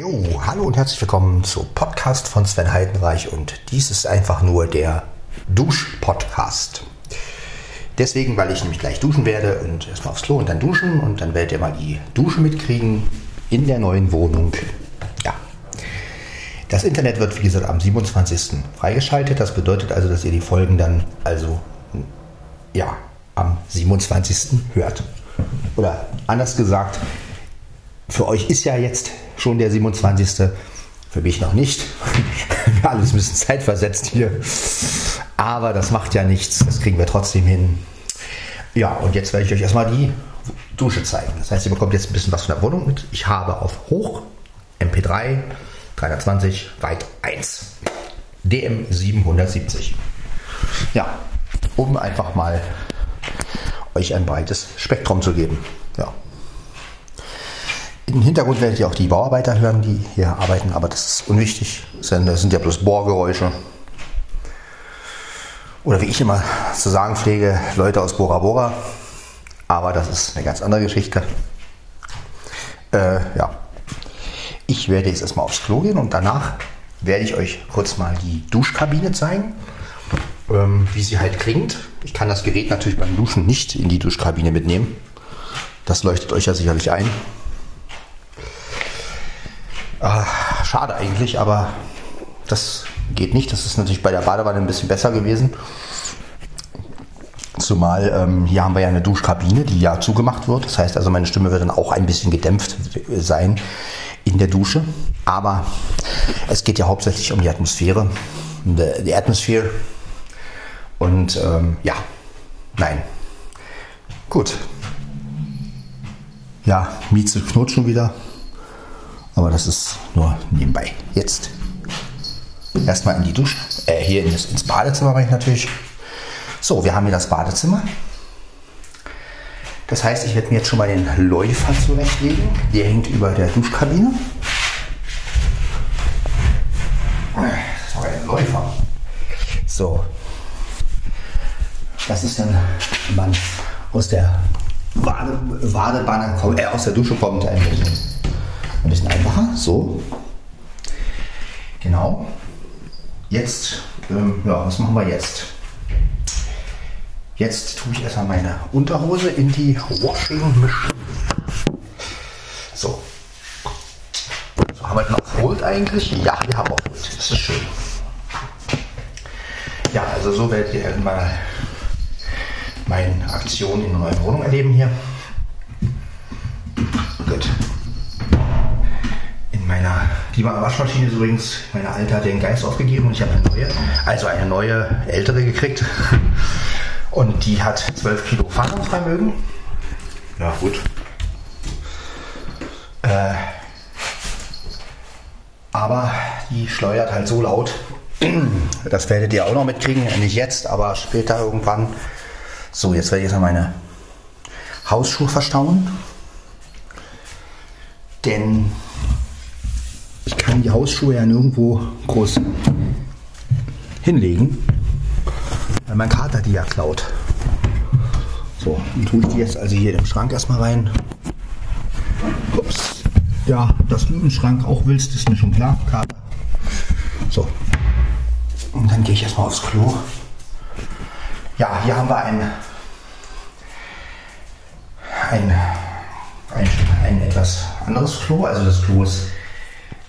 Jo, hallo und herzlich willkommen zum Podcast von Sven Heidenreich und dies ist einfach nur der Dusch-Podcast. Deswegen, weil ich nämlich gleich duschen werde und erstmal aufs Klo und dann duschen und dann werdet ihr mal die Dusche mitkriegen in der neuen Wohnung. Ja. Das Internet wird, wie gesagt, am 27. freigeschaltet. Das bedeutet also, dass ihr die Folgen dann also ja, am 27. hört. Oder anders gesagt, für euch ist ja jetzt schon der 27. Für mich noch nicht. Alles ein bisschen zeitversetzt hier. Aber das macht ja nichts. Das kriegen wir trotzdem hin. Ja, und jetzt werde ich euch erstmal die Dusche zeigen. Das heißt, ihr bekommt jetzt ein bisschen was von der Wohnung mit. Ich habe auf Hoch MP3 320 Weit 1 DM 770. Ja, um einfach mal euch ein breites Spektrum zu geben. Ja. Im Hintergrund werdet ihr auch die Bauarbeiter hören, die hier arbeiten, aber das ist unwichtig. Das sind ja bloß Bohrgeräusche. Oder wie ich immer zu sagen pflege, Leute aus Bora Bora. Aber das ist eine ganz andere Geschichte. Äh, ja. Ich werde jetzt erstmal aufs Klo gehen und danach werde ich euch kurz mal die Duschkabine zeigen, ähm, wie sie halt klingt. Ich kann das Gerät natürlich beim Duschen nicht in die Duschkabine mitnehmen. Das leuchtet euch ja sicherlich ein. Ah, schade eigentlich, aber das geht nicht. Das ist natürlich bei der Badewanne ein bisschen besser gewesen. Zumal ähm, hier haben wir ja eine Duschkabine, die ja zugemacht wird. Das heißt also, meine Stimme wird dann auch ein bisschen gedämpft sein in der Dusche. Aber es geht ja hauptsächlich um die Atmosphäre. Die Atmosphäre. Und ähm, ja, nein. Gut. Ja, Mieze knurrt schon wieder. Aber das ist nur nebenbei. Jetzt erstmal in die Dusche. Äh, hier ins, ins Badezimmer mache ich natürlich. So, wir haben hier das Badezimmer. Das heißt, ich werde mir jetzt schon mal den Läufer zurechtlegen. Der hängt über der Duschkabine. Das auch ein Läufer. So. Das ist dann, wenn man aus der Bade, Badewanne kommt, äh, aus der Dusche kommt, ein bisschen, ein bisschen einfacher. So. Genau. Jetzt, ähm, ja, was machen wir jetzt? Jetzt tue ich erstmal meine Unterhose in die Washing Machine. So. so haben wir auf Hold eigentlich? Ja, wir haben Hold. Das ist schön. Ja, also so werdet ihr mal meine Aktion in der neuen Wohnung erleben hier. Gut. In meiner, die Waschmaschine ist übrigens, meine alte hat den Geist aufgegeben und ich habe eine neue, also eine neue, ältere gekriegt. Und die hat 12 Kilo Fahrungsvermögen. Ja, gut. Äh, aber die schleudert halt so laut. Das werdet ihr auch noch mitkriegen. Nicht jetzt, aber später irgendwann. So, jetzt werde ich jetzt meine Hausschuhe verstauen. Denn kann die Hausschuhe ja nirgendwo groß hinlegen weil mein Kater die ja klaut. So, dann tue ich die jetzt also hier im Schrank erstmal rein. Ups. Ja, dass du im Schrank auch willst, ist mir schon klar, Kater. So. Und dann gehe ich erstmal aufs Klo. Ja, hier haben wir ein, ein, ein, ein etwas anderes Klo. Also das Klo ist,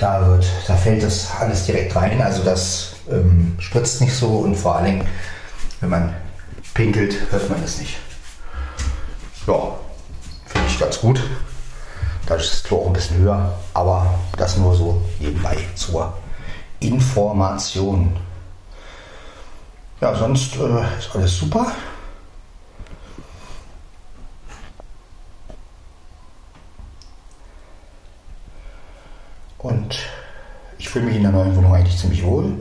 da wird, da fällt das alles direkt rein. Also das ähm, spritzt nicht so und vor allen Dingen wenn man pinkelt, hört man es nicht. Ja, finde ich ganz gut. Dadurch ist das auch ein bisschen höher, aber das nur so nebenbei zur Information. Ja, sonst äh, ist alles super. Und ich fühle mich in der neuen Wohnung eigentlich ziemlich wohl.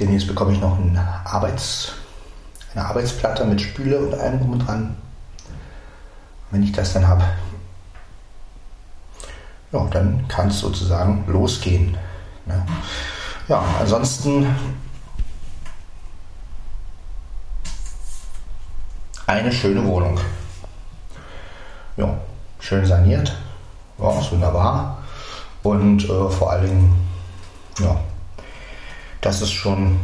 Demnächst bekomme ich noch ein Arbeits, eine Arbeitsplatte mit Spüle und allem drum und dran. Wenn ich das dann habe, ja, dann kann es sozusagen losgehen. Ne? Ja, ansonsten eine schöne Wohnung. Schön saniert. Ja, ist wunderbar. Und äh, vor allen Dingen, ja, das ist schon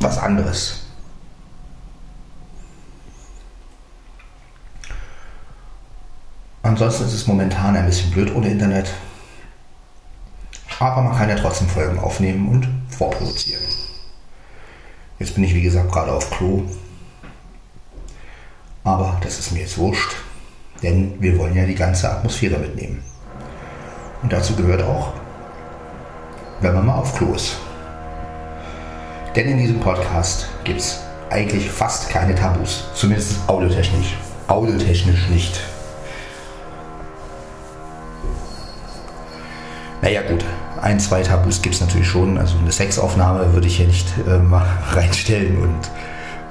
was anderes. Ansonsten ist es momentan ein bisschen blöd ohne Internet. Aber man kann ja trotzdem Folgen aufnehmen und vorproduzieren. Jetzt bin ich wie gesagt gerade auf Klo. Aber das ist mir jetzt wurscht, denn wir wollen ja die ganze Atmosphäre mitnehmen. Und dazu gehört auch, wenn man mal auf Klo ist. Denn in diesem Podcast gibt es eigentlich fast keine Tabus, zumindest audiotechnisch. Audiotechnisch nicht. Naja gut, ein, zwei Tabus gibt es natürlich schon. Also eine Sexaufnahme würde ich hier nicht äh, mal reinstellen und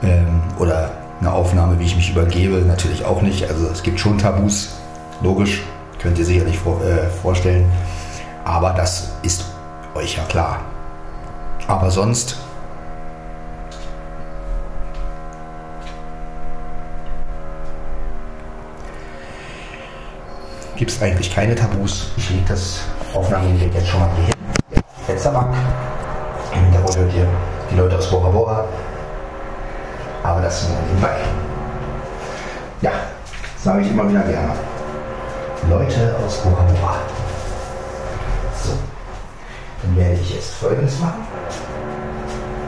ähm, oder eine Aufnahme, wie ich mich übergebe, natürlich auch nicht. Also es gibt schon Tabus, logisch, könnt ihr sicherlich vor, äh, vorstellen. Aber das ist euch ja klar. Aber sonst gibt es eigentlich keine Tabus. Ich lege das Aufnahmegerät jetzt schon mal hier hin. Fensterbank. Im Hintergrund hört ihr die Leute aus Bora Bora. Aber das nur nebenbei. Ja, sage ich immer wieder gerne. Leute aus Bora. So, dann werde ich jetzt folgendes machen.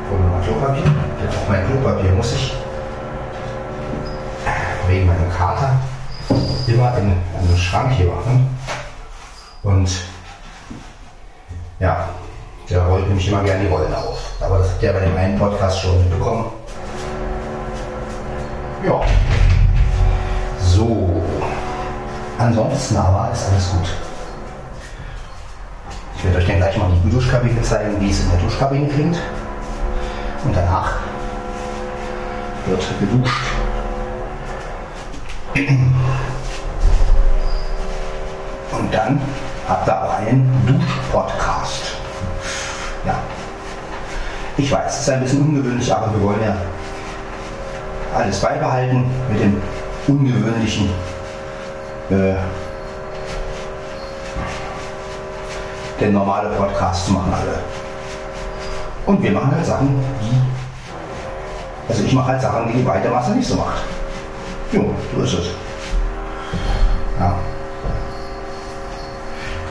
Hol mir mal Klopapier. Denn auch mein Klopapier muss ich wegen meinem Kater immer in einen Schrank hier machen. Und ja, der rollt nämlich immer gerne die Rollen auf. Aber das habt ihr bei dem einen Podcast schon mitbekommen. Ja. So. Ansonsten aber ist alles gut. Ich werde euch dann gleich mal die Duschkabine zeigen, wie es in der Duschkabine klingt. Und danach wird geduscht. Und dann habt ihr auch einen Dusch-Podcast. Ja. Ich weiß, es ist ein bisschen ungewöhnlich, aber wir wollen ja alles beibehalten mit dem ungewöhnlichen. Äh, denn normale Podcasts machen alle. Und wir machen halt Sachen, die. Also ich mache halt Sachen, die die breite Masse nicht so macht. Jo, so ist es. Ja.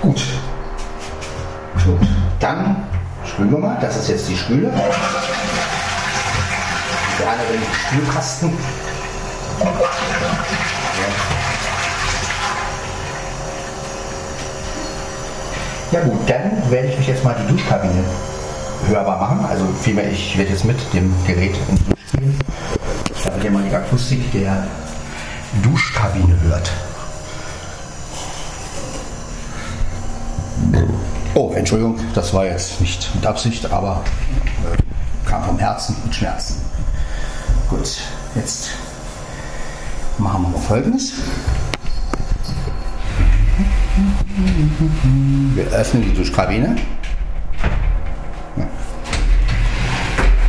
Gut. Gut. Dann spülen wir mal. Das ist jetzt die Spüle. Gerne den Spülkasten. Ja gut, dann werde ich euch jetzt mal die Duschkabine hörbar machen. Also vielmehr, ich werde jetzt mit dem Gerät in die Dusch gehen, damit ihr mal die Akustik der Duschkabine hört. Oh, Entschuldigung, das war jetzt nicht mit Absicht, aber äh, kam vom Herzen mit Schmerzen. Gut, jetzt machen wir mal folgendes. Wir öffnen die Duschkabine.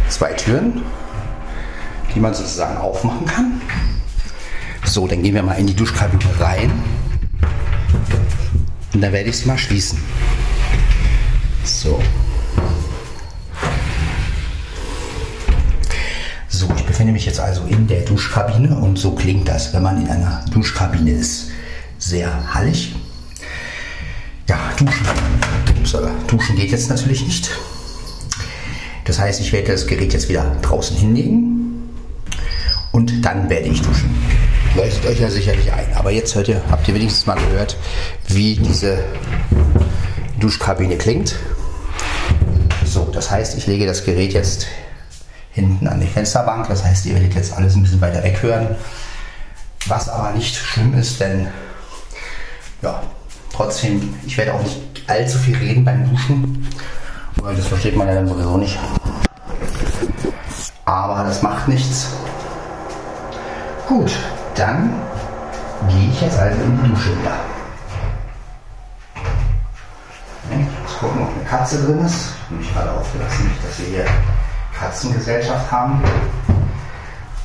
Zwei Türen, die man sozusagen aufmachen kann. So, dann gehen wir mal in die Duschkabine rein. Und dann werde ich sie mal schließen. So. Befinde mich jetzt also in der Duschkabine und so klingt das, wenn man in einer Duschkabine ist. Sehr hallig. Ja, duschen. Duschen geht jetzt natürlich nicht. Das heißt, ich werde das Gerät jetzt wieder draußen hinlegen und dann werde ich duschen. Leuchtet euch ja sicherlich ein. Aber jetzt hört ihr, habt ihr wenigstens mal gehört, wie diese Duschkabine klingt. So, das heißt, ich lege das Gerät jetzt hinten an die Fensterbank. Das heißt, ihr werdet jetzt alles ein bisschen weiter weg hören. Was aber nicht schlimm ist, denn ja, trotzdem, ich werde auch nicht allzu viel reden beim Duschen. Weil das versteht man ja dann sowieso nicht. Aber das macht nichts. Gut, dann gehe ich jetzt also in die Dusche wieder. Jetzt gucken, ob eine Katze drin ist. Ich habe mich gerade aufgelassen, dass wir hier Katzengesellschaft haben.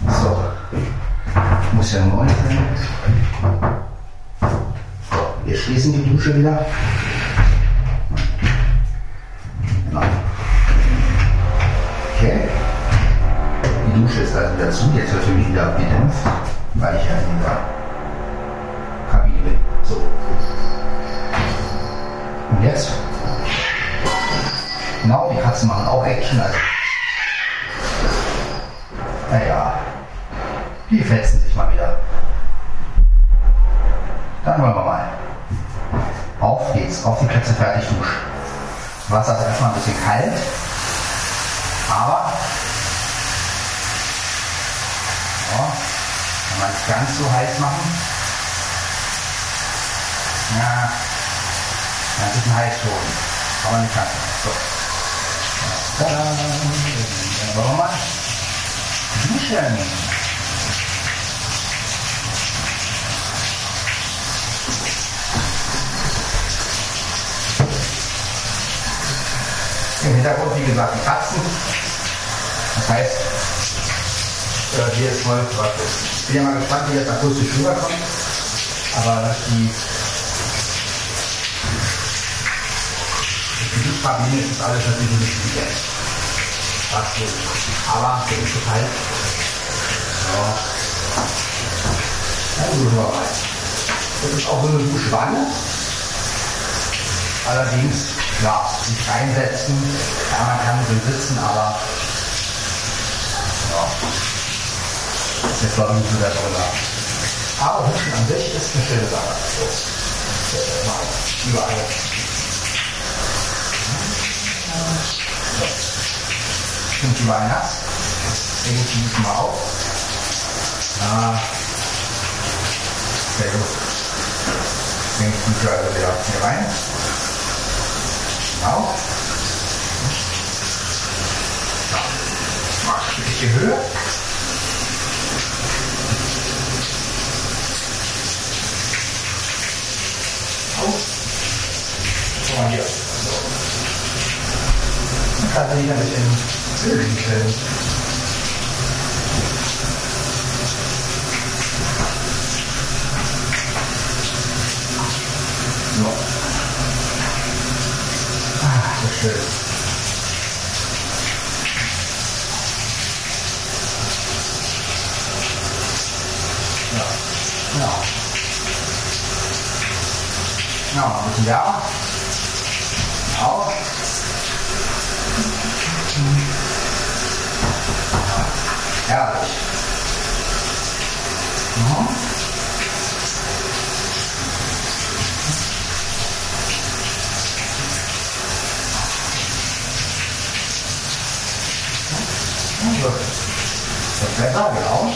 So. Muss ja neu sein. Wir schließen die Dusche wieder. Genau. Okay. Die Dusche ist also wieder zu. Jetzt wird mich wieder gedämpft, weil ich ja in der Kabine bin. So. Und jetzt? Genau, die Katzen machen auch Action. Also naja, die fetzen sich mal wieder. Dann wollen wir mal. Auf geht's, auf die Plätze fertig duschen. Wasser ist erstmal ein bisschen kalt, aber ja, kann man es ganz so heiß machen. Ja, ganz bisschen heiß schon, aber nicht ganz so. Dann wollen wir mal duschen. Im Hintergrund, wie gesagt, die Katzen. Das heißt, äh, hier ist voll praktisch. Ich bin ja mal gespannt, wie das akustisch rüberkommt. Aber dass die Kabine ist alles natürlich ein wieder. Aber der ist so kalt. Ja. Ja, gut, mal rein. Das ist auch so eine Duschwanne. Allerdings, ja, sich reinsetzen. Ja, man kann drin sitzen, aber ja, das jetzt glaube ich nicht so der Brille. Aber Duschen an sich ist eine schöne Sache. So, mal überall. Stimmt überall nass. Deswegen schließen wir auf. Ja. Sehr gut. Tue ich also wieder hier rein. Genau. Ein bisschen Höhe. Guck mal hier. So. Dann kann wieder ein bisschen Öl hinstellen. So. Ah, das ist schön. Ja. Ja. Ja, ein bisschen wärmer. Auch. Ja, gut. Das Wetter, genau.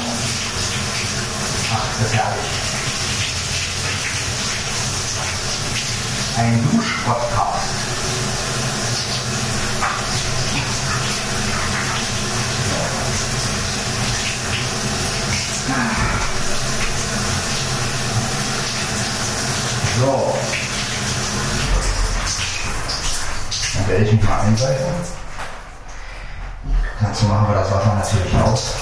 Ach, das ist herrlich. Ein Duschpodcast. So. Dann werde ich mich mal einseifen. Dazu machen wir das Wasser natürlich aus.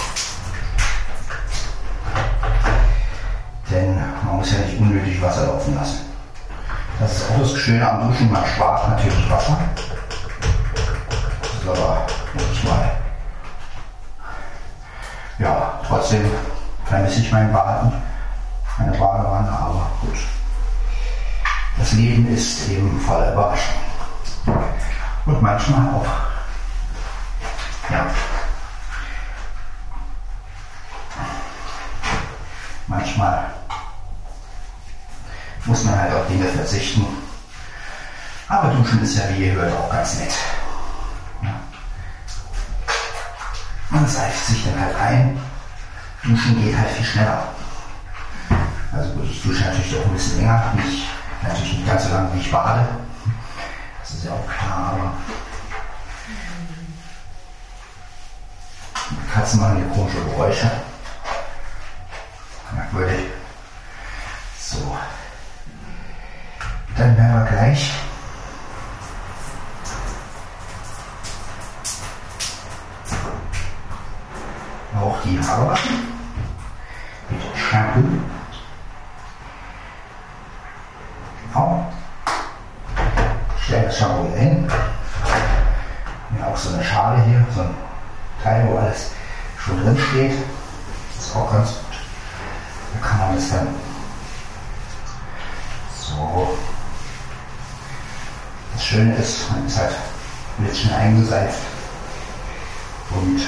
Denn man muss ja nicht unnötig Wasser laufen lassen. Das ist auch das Schöne am Duschen, man spart natürlich Wasser. Das ist aber wirklich mal. Ja, trotzdem vermisse ich mein Baden, meine Badewanne, aber gut. Das Leben ist eben voller Überraschungen. Und manchmal auch. Ja. Manchmal muss man halt auf Dinge verzichten. Aber Duschen ist ja, wie ihr hört, auch ganz nett. Ja. Man seift sich dann halt ein. Duschen geht halt viel schneller. Also gut, ich dusche natürlich auch ein bisschen länger. Nicht, natürlich nicht ganz so lange, wie ich bade. Das ist ja auch klar, aber Katzen machen hier komische Geräusche. Merkwürdig. So. Dann werden wir gleich Das Shampoo hier hin. Mir auch so eine Schale hier, so ein Teil, wo alles schon drin steht. Ist auch ganz gut. Da kann man das dann so. Das Schöne ist, man ist halt ein bisschen eingeseift und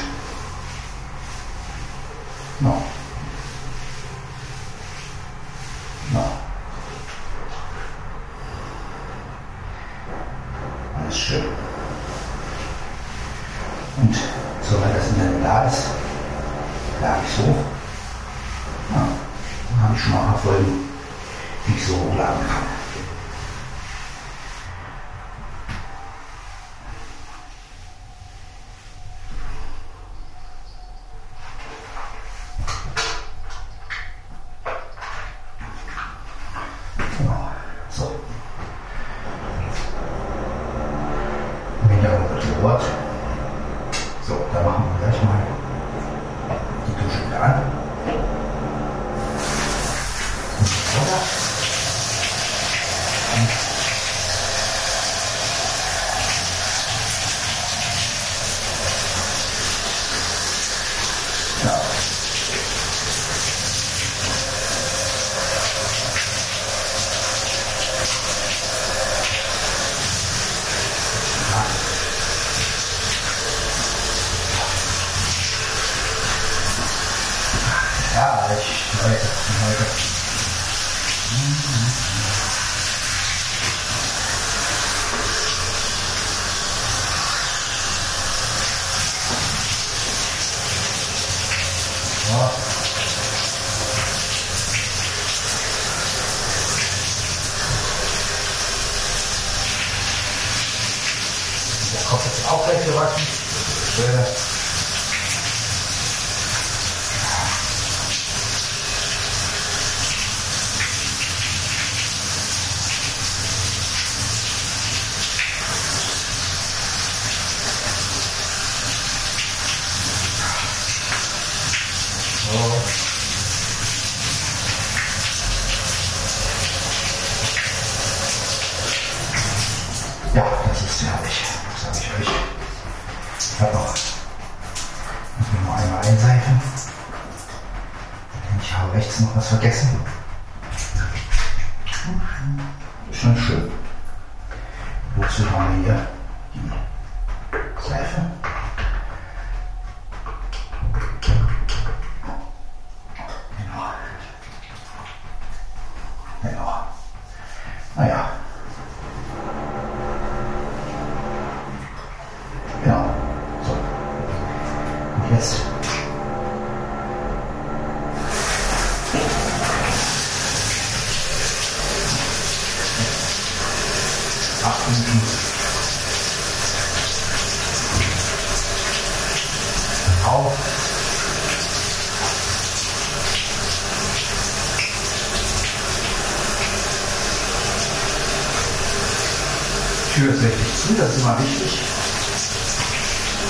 Ist richtig zu, das ist immer wichtig.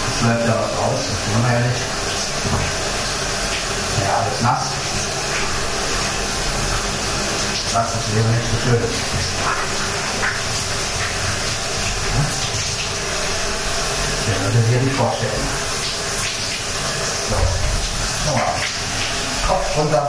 Es bleibt ja was aus, das ist unehrlich. Ja, alles nass. Das ist eben nicht so schön. Der würde sich nicht vorstellen. So. Nochmal. Kopf runter.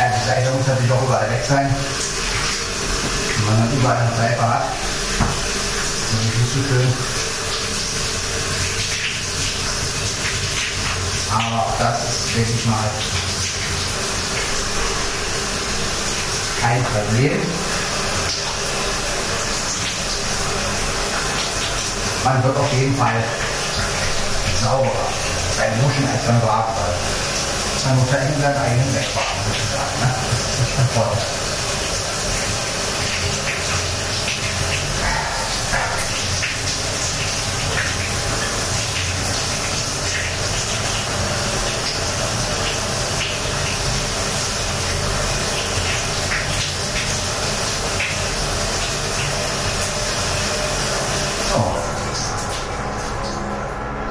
Ja, die Seite muss natürlich auch überall weg sein. Wenn man dann überall eine Seife hat, ist das nicht so schön. Aber auch das ist, denke ich mal, kein Problem. Man wird auf jeden Fall sauberer beim Duschen als beim weil Man muss ja in seinen eigenen wegbaden, sozusagen. Ne? Das ist davon. So.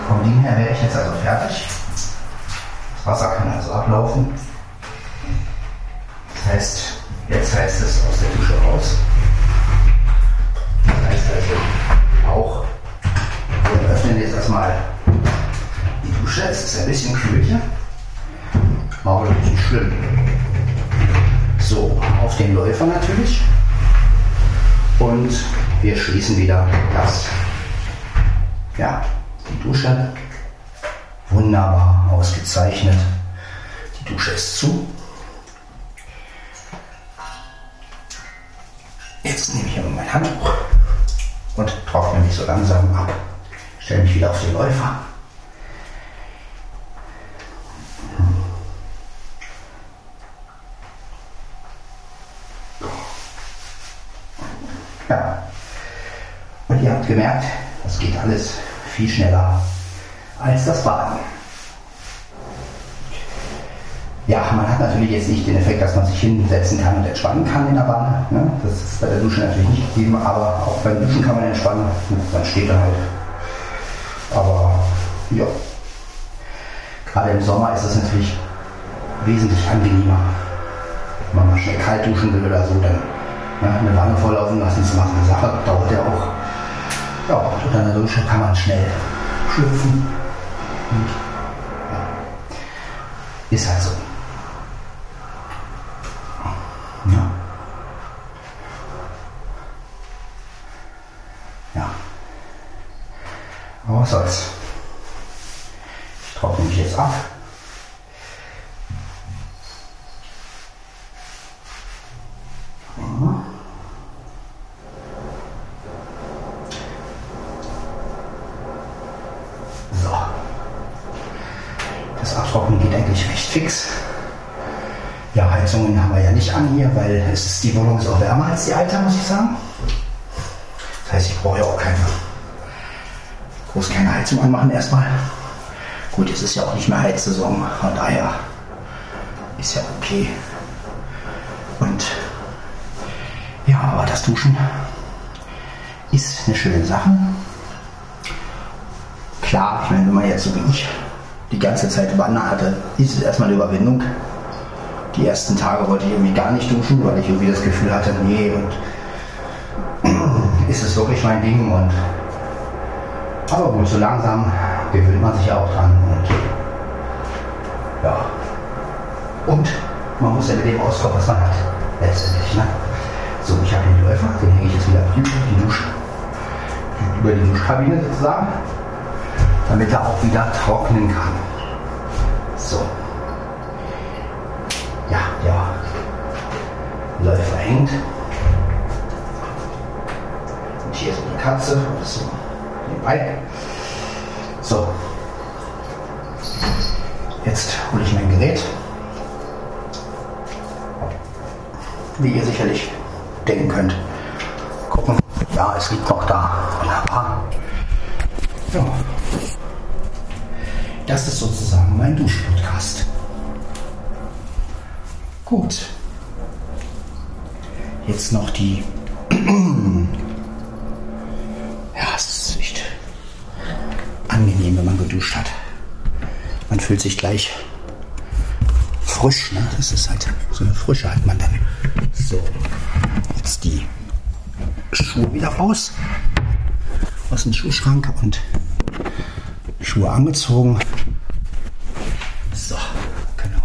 Vom Ding her wäre ich jetzt also fertig. Schließen wieder das. Ja, die Dusche. Wunderbar ausgezeichnet. Die Dusche ist zu. Jetzt nehme ich aber mein Handtuch und trockne mich so langsam ab. Stelle mich wieder auf den Läufer. Gemerkt, das geht alles viel schneller als das Baden. Ja, man hat natürlich jetzt nicht den Effekt, dass man sich hinsetzen kann und entspannen kann in der Bahn. Ne? Das ist bei der Dusche natürlich nicht gegeben, aber auch beim Duschen kann man entspannen. Man steht dann halt. Aber ja, gerade im Sommer ist es natürlich wesentlich angenehmer. Wenn man mal schnell kalt duschen will oder so, dann ja, eine Wanne volllaufen lassen, ist so eine Sache. Dauert ja auch. Ja, und an der Dusche kann man schnell schlüpfen. Ja, ist halt so. Ja. Ja. Aber was soll's. Ich trockne mich jetzt ab. So. Das Abtrocknen geht fix. Ja, Heizungen haben wir ja nicht an hier, weil es ist, die Wohnung ist auch wärmer als die alte, muss ich sagen. Das heißt, ich brauche ja auch keine groß keine Heizung anmachen erstmal. Gut, es ist ja auch nicht mehr Heizsaison, von daher ist ja okay. Und ja, aber das Duschen ist eine schöne Sache. Klar, ich meine, wenn man jetzt so wie ich die ganze Zeit Wandern hatte, ist es erstmal eine Überwindung. Die ersten Tage wollte ich irgendwie gar nicht duschen, weil ich irgendwie das Gefühl hatte, nee, und ist es wirklich mein Ding und aber gut, so langsam gewöhnt man sich ja auch dran und ja. Und man muss ja mit dem auskommen, was man hat. Letztendlich. Ne? So, ich habe den Läufer, den hänge ich jetzt wieder über die Dusche, über die Duschkabine sozusagen, damit er auch wieder trocknen kann. So. Ja, ja. Läufer hängt. Und hier so eine Katze, so nebenbei. So. Jetzt hole ich mein Gerät. Wie ihr sicherlich denken könnt. Gucken. Ja, es liegt noch da. Wunderbar. Ja. Das ist sozusagen mein Duschpodcast. Gut. Jetzt noch die. ja, es ist echt angenehm, wenn man geduscht hat. Man fühlt sich gleich frisch. Ne? Das ist halt so eine Frische hat man dann. So, jetzt die Schuhe wieder raus aus dem Schuhschrank und Schuhe angezogen. So, genau.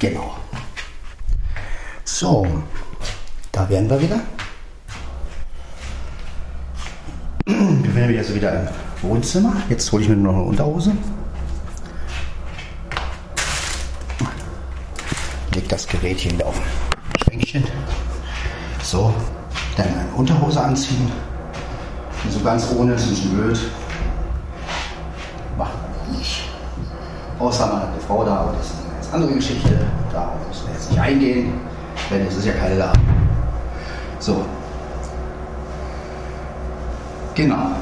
Genau. So, da wären wir wieder. Wir wären jetzt wieder im Wohnzimmer. Jetzt hole ich mir nur noch eine Unterhose. Leg das Gerät hier wieder auf Schränkchen. So, dann eine Unterhose anziehen. So ganz ohne ist ein bisschen blöd. Macht man nicht. Außer man hat eine Frau da, aber das ist eine ganz andere Geschichte. Da müssen wir jetzt nicht eingehen, denn es ist ja keine da. So. Genau.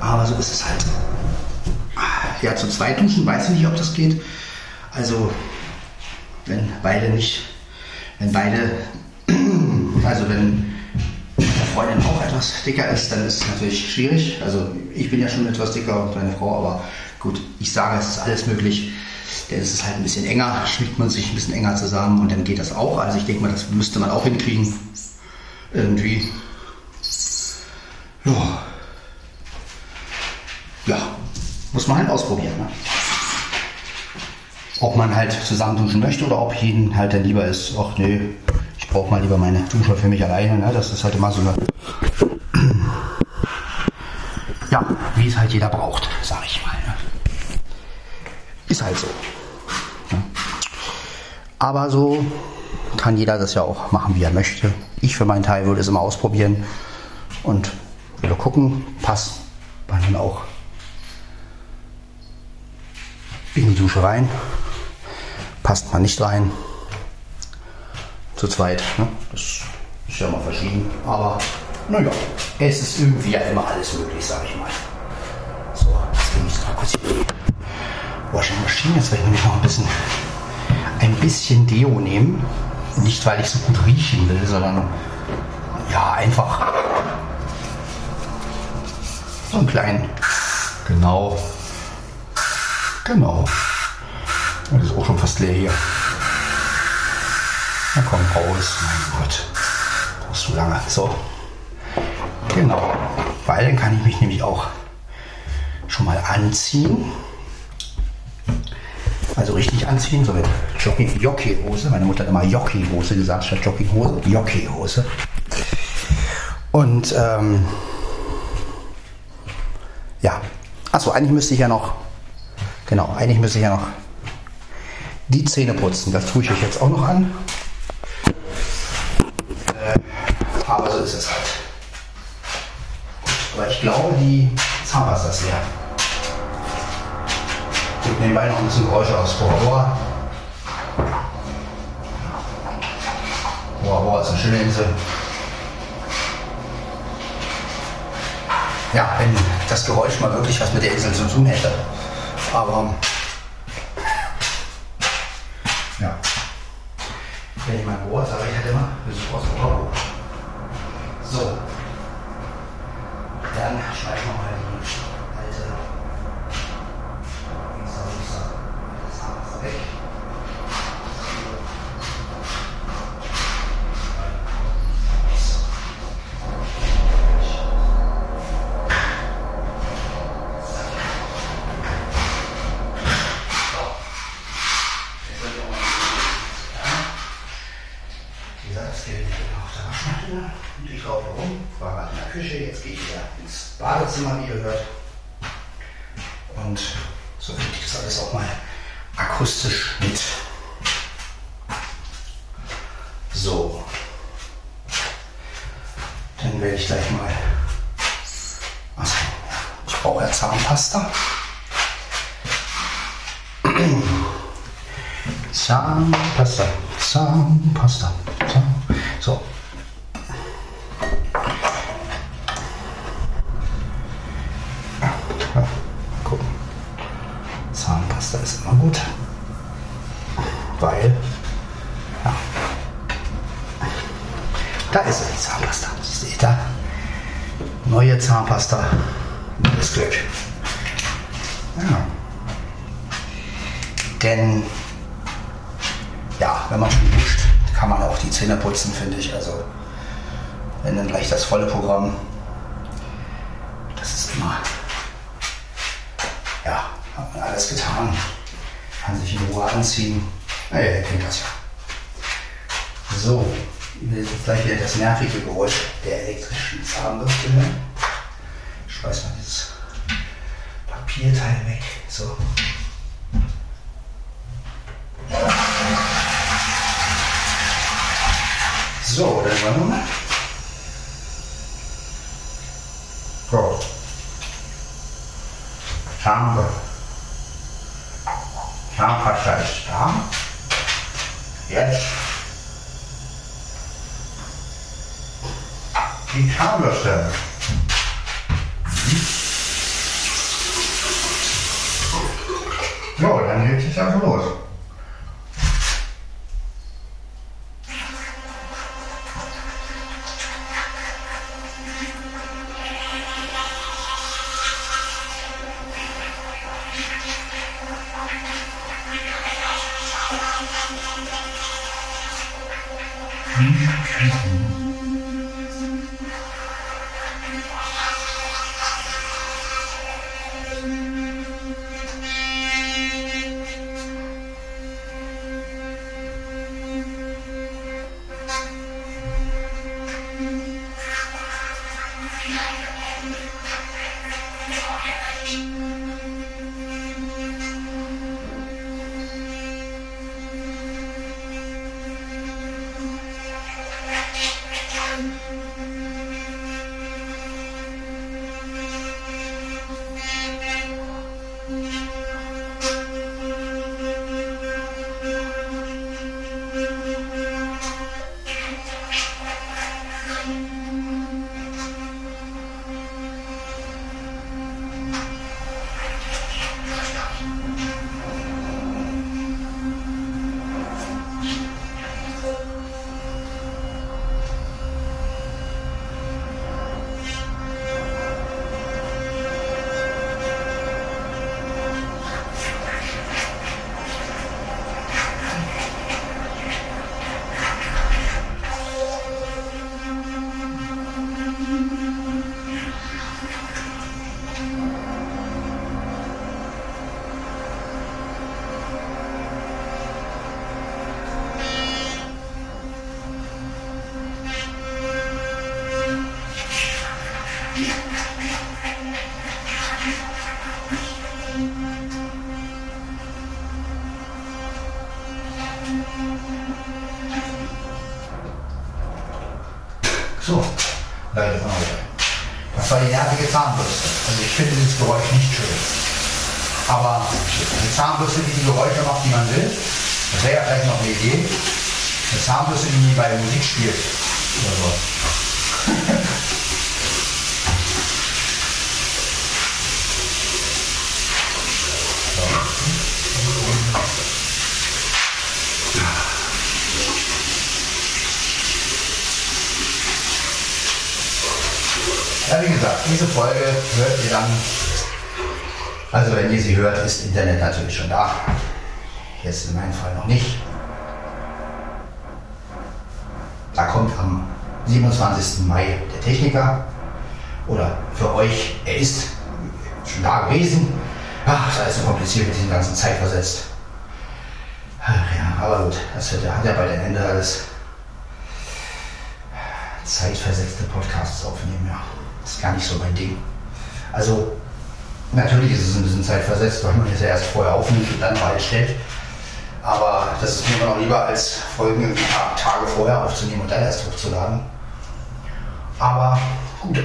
Aber so ist es zweit duschen, weiß ich nicht, ob das geht. Also, wenn beide nicht, wenn beide, also wenn der Freundin auch etwas dicker ist, dann ist es natürlich schwierig. Also ich bin ja schon etwas dicker und meine Frau, aber gut, ich sage, es ist alles möglich. Dann ist es halt ein bisschen enger, schmiegt man sich ein bisschen enger zusammen und dann geht das auch. Also ich denke mal, das müsste man auch hinkriegen. Irgendwie. Ja, muss man halt ausprobieren. Ne? Ob man halt zusammen duschen möchte oder ob jeden halt dann lieber ist, ach nee, ich brauche mal lieber meine Dusche für mich alleine. Ne? Das ist halt immer so eine. Ja, wie es halt jeder braucht, sag ich mal. Ne? Ist halt so. Ne? Aber so kann jeder das ja auch machen, wie er möchte. Ich für meinen Teil würde es immer ausprobieren und würde gucken, passt bei mir auch in die Dusche rein, passt man nicht rein. Zu zweit, ne? das ist ja mal verschieden, aber naja, es ist irgendwie ja immer alles möglich, sage ich mal. So, jetzt nehme ich mal kurz die Washing jetzt werde ich nämlich noch ein bisschen, ein bisschen Deo nehmen. Nicht, weil ich so gut riechen will, sondern ja, einfach so einen kleinen, genau, Genau. Das ist auch schon fast leer hier. Na komm raus. Mein Gott. Brauchst du lange. So. Genau. Weil dann kann ich mich nämlich auch schon mal anziehen. Also richtig anziehen, so mit Jockey-Hose. Meine Mutter hat immer Jockey-Hose gesagt, statt Jogginghose. Jockey-Hose. Und ähm, ja. Achso, eigentlich müsste ich ja noch Genau, eigentlich müsste ich ja noch die Zähne putzen. Das tue ich euch jetzt auch noch an. Äh, aber so ist es halt. Aber ich glaube, die Zahnpasta ist leer. Gibt nebenbei noch ein bisschen Geräusche aus. Boah. Boah, boah, ist eine schöne Insel. Ja, wenn das Geräusch mal wirklich was mit der Insel zu tun hätte. Aber ja, wenn ich mein Ohr sage, ich hätte immer dem Ohr dann schneiden wir mal die alte weg. Badezimmer, wie ihr hört. Und so finde ich das alles auch mal akustisch mit. So. Dann werde ich gleich mal. Achso, ich brauche ja Zahnpasta. Zahnpasta, Zahnpasta. So, gut, weil ja, da ist sie, die Zahnpasta. Seht ihr? Neue Zahnpasta. Neues Glück. Ja. Denn ja, wenn man schon duscht, kann man auch die Zähne putzen, finde ich. Also wenn dann gleich das volle Programm, das ist immer, ja, hat man alles getan kann sich in Ruhe anziehen. Naja, ihr kennt das ja. So, jetzt gleich wieder das nervige Geräusch der elektrischen Zahnbürste hören. Ich schmeiß mal dieses Papierteil weg. So. So, dann wollen wir mal. So. Zahnbürste. Zahnpasta ist da. Jetzt die Zahnbürste. So, dann geht es also los. Ich finde dieses Geräusch nicht schön. Aber eine Zahnbürste, die die Geräusche macht, die man will, das wäre ja vielleicht noch eine Idee. Eine Zahnbürste, die bei Musik spielt. Oder so. Ja, wie gesagt, diese Folge hört ihr dann, also wenn ihr sie hört, ist Internet natürlich schon da. Jetzt in meinem Fall noch nicht. Da kommt am 27. Mai der Techniker. Oder für euch, er ist schon da gewesen. Ach, das ist so kompliziert mit diesem ganzen Zeitversetzt. Ach ja, aber gut, das hat, hat ja bei der Ende alles zeitversetzte Podcasts aufnehmen, ja. Das ist gar nicht so mein Ding. Also, natürlich ist es ein bisschen zeitversetzt, weil man es ja erst vorher aufnimmt und dann bereitstellt. Aber das ist mir immer noch lieber, als Folgen irgendwie Tage vorher aufzunehmen und dann erst hochzuladen. Aber gut.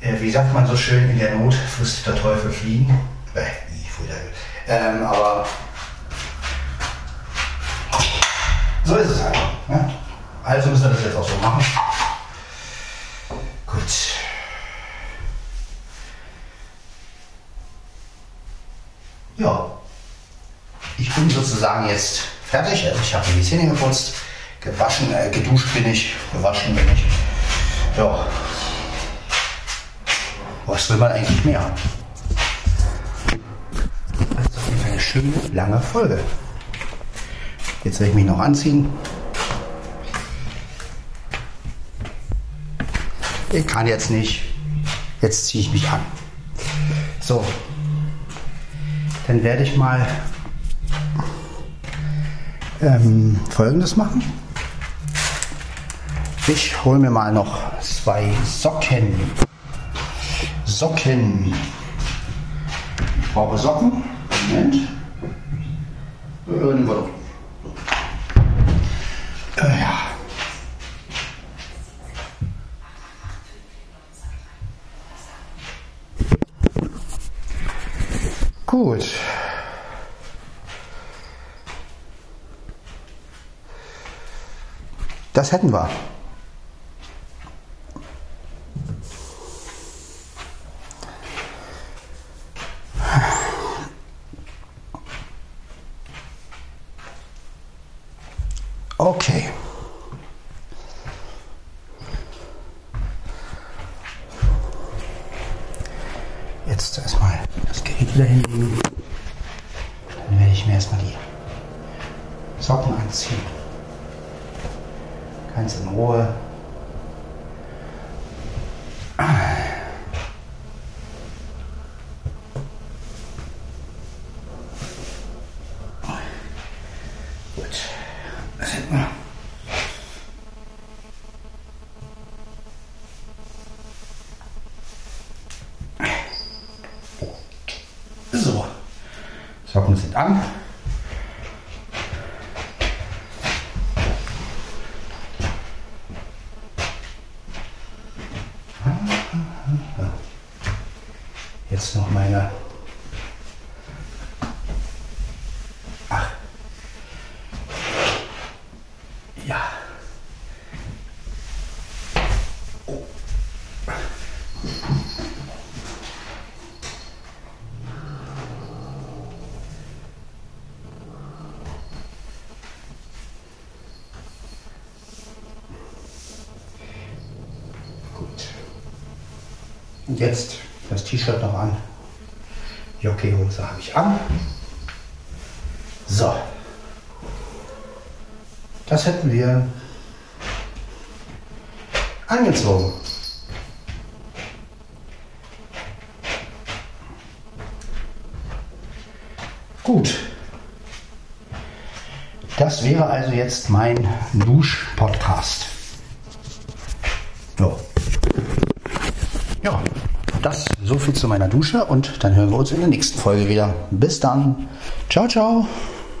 Äh, wie sagt man so schön, in der Not frisst der Teufel fliegen. Äh, wie, ähm, aber so ist es halt. Ne? Also müssen wir das jetzt auch so machen. Gut. Ja. Ich bin sozusagen jetzt fertig. Also ich habe die Zähne geputzt, gewaschen, äh, geduscht bin ich, gewaschen bin ich. Ja. Was will man eigentlich mehr? Das ist auf jeden Fall eine schöne, lange Folge. Jetzt werde ich mich noch anziehen. Ich kann jetzt nicht. Jetzt ziehe ich mich an. So. Dann werde ich mal ähm, Folgendes machen. Ich hole mir mal noch zwei Socken. Socken. Ich brauche Socken. Moment. Äh, nehmen wir doch. Gut. Das hätten wir. Okay. Jetzt erstmal das Gerät wieder hinlegen. Dann werde ich mir erstmal die Socken anziehen. Ganz in Ruhe. Gut. Das hätten wir. So. Socken sind an. Jetzt noch meine. Ach. Ja. Gut. Jetzt T-Shirt noch an. Jockeihose habe ich an. So. Das hätten wir angezogen. Gut. Das wäre also jetzt mein Dusch-Podcast. So. Ja, das viel zu meiner Dusche und dann hören wir uns in der nächsten Folge wieder. Bis dann. Ciao, ciao.